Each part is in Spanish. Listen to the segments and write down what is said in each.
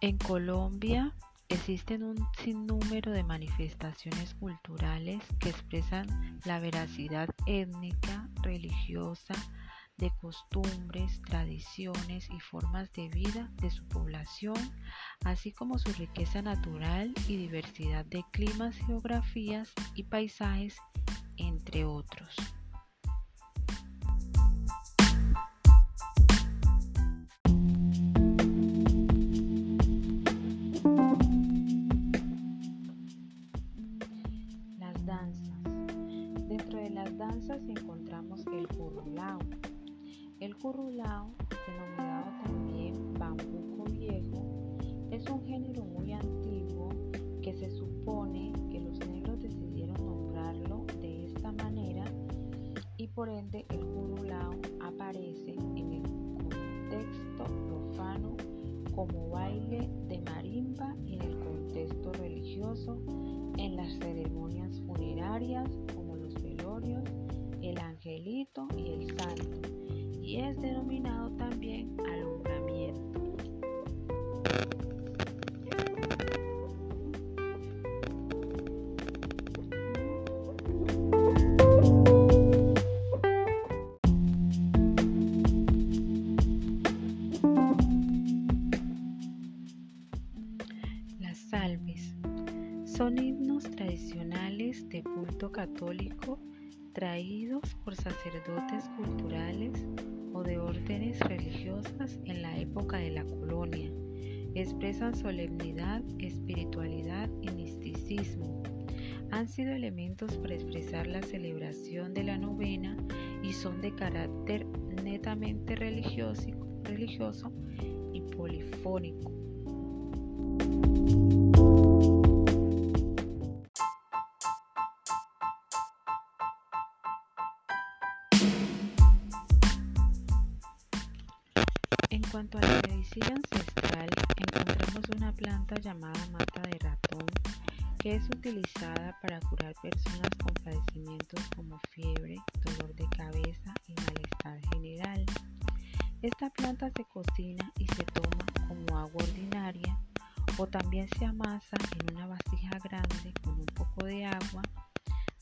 En Colombia existen un sinnúmero de manifestaciones culturales que expresan la veracidad étnica, religiosa, de costumbres, tradiciones y formas de vida de su población, así como su riqueza natural y diversidad de climas, geografías y paisajes, entre otros. Denominado también bambuco viejo, es un género muy antiguo que se supone que los negros decidieron nombrarlo de esta manera y por ende el currulao aparece en el contexto profano como baile de marimba y en el contexto religioso en las ceremonias funerarias como los velorios, el angelito y el santo y es denominado también alumbramiento. Las salves son himnos tradicionales de culto católico traídos por sacerdotes culturales de órdenes religiosas en la época de la colonia. Expresan solemnidad, espiritualidad y misticismo. Han sido elementos para expresar la celebración de la novena y son de carácter netamente religioso, religioso y polifónico. En cuanto a la medicina ancestral, encontramos una planta llamada mata de ratón que es utilizada para curar personas con padecimientos como fiebre, dolor de cabeza y malestar general. Esta planta se cocina y se toma como agua ordinaria o también se amasa en una vasija grande con un poco de agua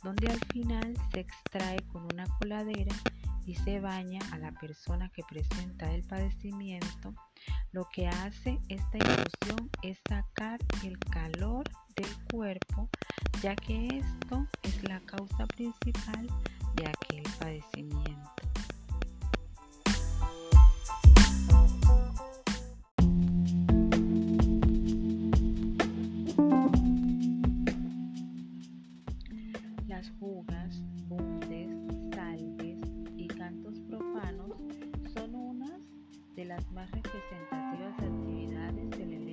donde al final se extrae con una coladera y se baña a la persona que presenta el padecimiento, lo que hace esta infusión es sacar el calor del cuerpo, ya que esto es la causa principal de aquel padecimiento. Las jugas, bundes, salves de las más representativas actividades del